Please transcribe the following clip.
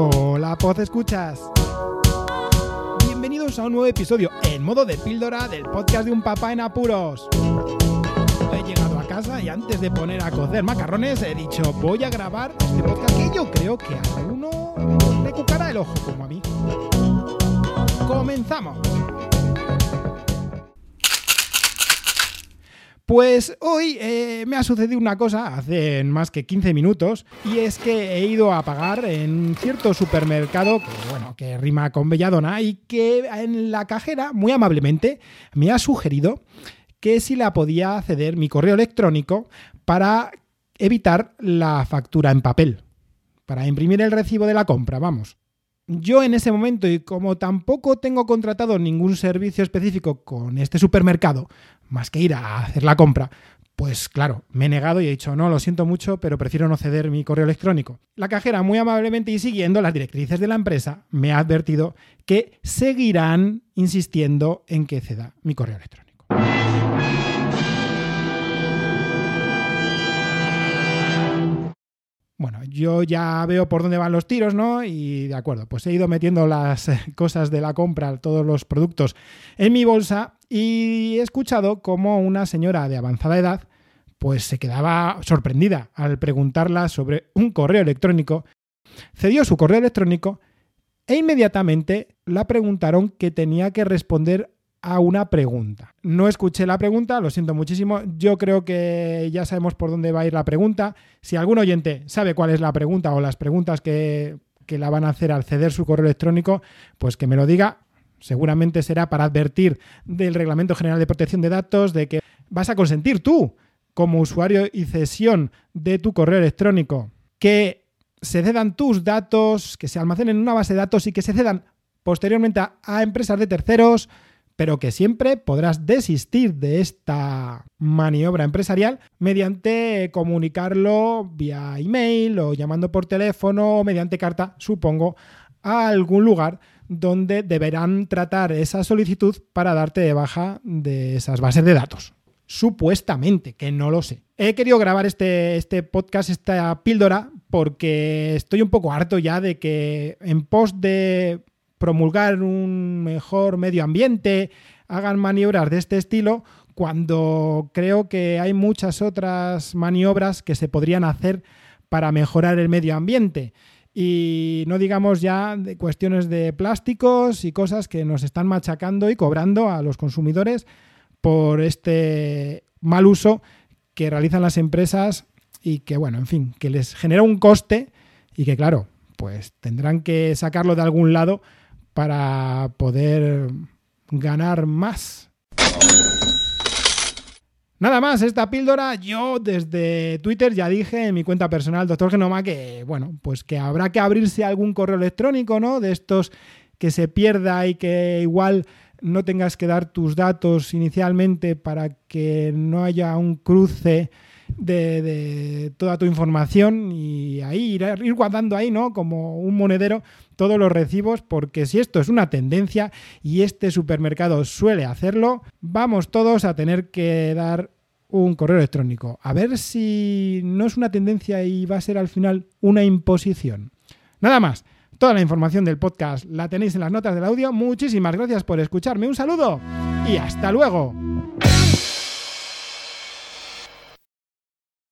Hola, Poz Escuchas. Bienvenidos a un nuevo episodio en modo de píldora del podcast de un papá en apuros. He llegado a casa y antes de poner a cocer macarrones he dicho voy a grabar este podcast que yo creo que a alguno le cucará el ojo como a mí. Comenzamos. Pues hoy eh, me ha sucedido una cosa hace más que 15 minutos y es que he ido a pagar en cierto supermercado que, bueno, que rima con Belladona y que en la cajera muy amablemente me ha sugerido que si la podía ceder mi correo electrónico para evitar la factura en papel, para imprimir el recibo de la compra, vamos. Yo en ese momento, y como tampoco tengo contratado ningún servicio específico con este supermercado, más que ir a hacer la compra, pues claro, me he negado y he dicho, no, lo siento mucho, pero prefiero no ceder mi correo electrónico. La cajera, muy amablemente y siguiendo las directrices de la empresa, me ha advertido que seguirán insistiendo en que ceda mi correo electrónico. Bueno, yo ya veo por dónde van los tiros, ¿no? Y de acuerdo, pues he ido metiendo las cosas de la compra, todos los productos en mi bolsa y he escuchado cómo una señora de avanzada edad pues se quedaba sorprendida al preguntarla sobre un correo electrónico, cedió su correo electrónico e inmediatamente la preguntaron que tenía que responder a una pregunta. No escuché la pregunta, lo siento muchísimo. Yo creo que ya sabemos por dónde va a ir la pregunta. Si algún oyente sabe cuál es la pregunta o las preguntas que, que la van a hacer al ceder su correo electrónico, pues que me lo diga. Seguramente será para advertir del Reglamento General de Protección de Datos de que vas a consentir tú, como usuario y cesión de tu correo electrónico, que se cedan tus datos, que se almacenen en una base de datos y que se cedan posteriormente a, a empresas de terceros, pero que siempre podrás desistir de esta maniobra empresarial mediante comunicarlo vía email o llamando por teléfono o mediante carta, supongo, a algún lugar donde deberán tratar esa solicitud para darte de baja de esas bases de datos. Supuestamente, que no lo sé. He querido grabar este, este podcast, esta píldora, porque estoy un poco harto ya de que en post de promulgar un mejor medio ambiente, hagan maniobras de este estilo, cuando creo que hay muchas otras maniobras que se podrían hacer para mejorar el medio ambiente. Y no digamos ya de cuestiones de plásticos y cosas que nos están machacando y cobrando a los consumidores por este mal uso que realizan las empresas y que, bueno, en fin, que les genera un coste y que, claro, pues tendrán que sacarlo de algún lado para poder ganar más. Nada más, esta píldora, yo desde Twitter ya dije en mi cuenta personal, doctor Genoma, que bueno, pues que habrá que abrirse algún correo electrónico, ¿no? De estos que se pierda y que igual no tengas que dar tus datos inicialmente para que no haya un cruce de, toda tu información y ahí ir, ir guardando ahí, ¿no? Como un monedero todos los recibos, porque si esto es una tendencia y este supermercado suele hacerlo, vamos todos a tener que dar un correo electrónico. A ver si no es una tendencia y va a ser al final una imposición. Nada más. Toda la información del podcast la tenéis en las notas del audio. Muchísimas gracias por escucharme. Un saludo y hasta luego.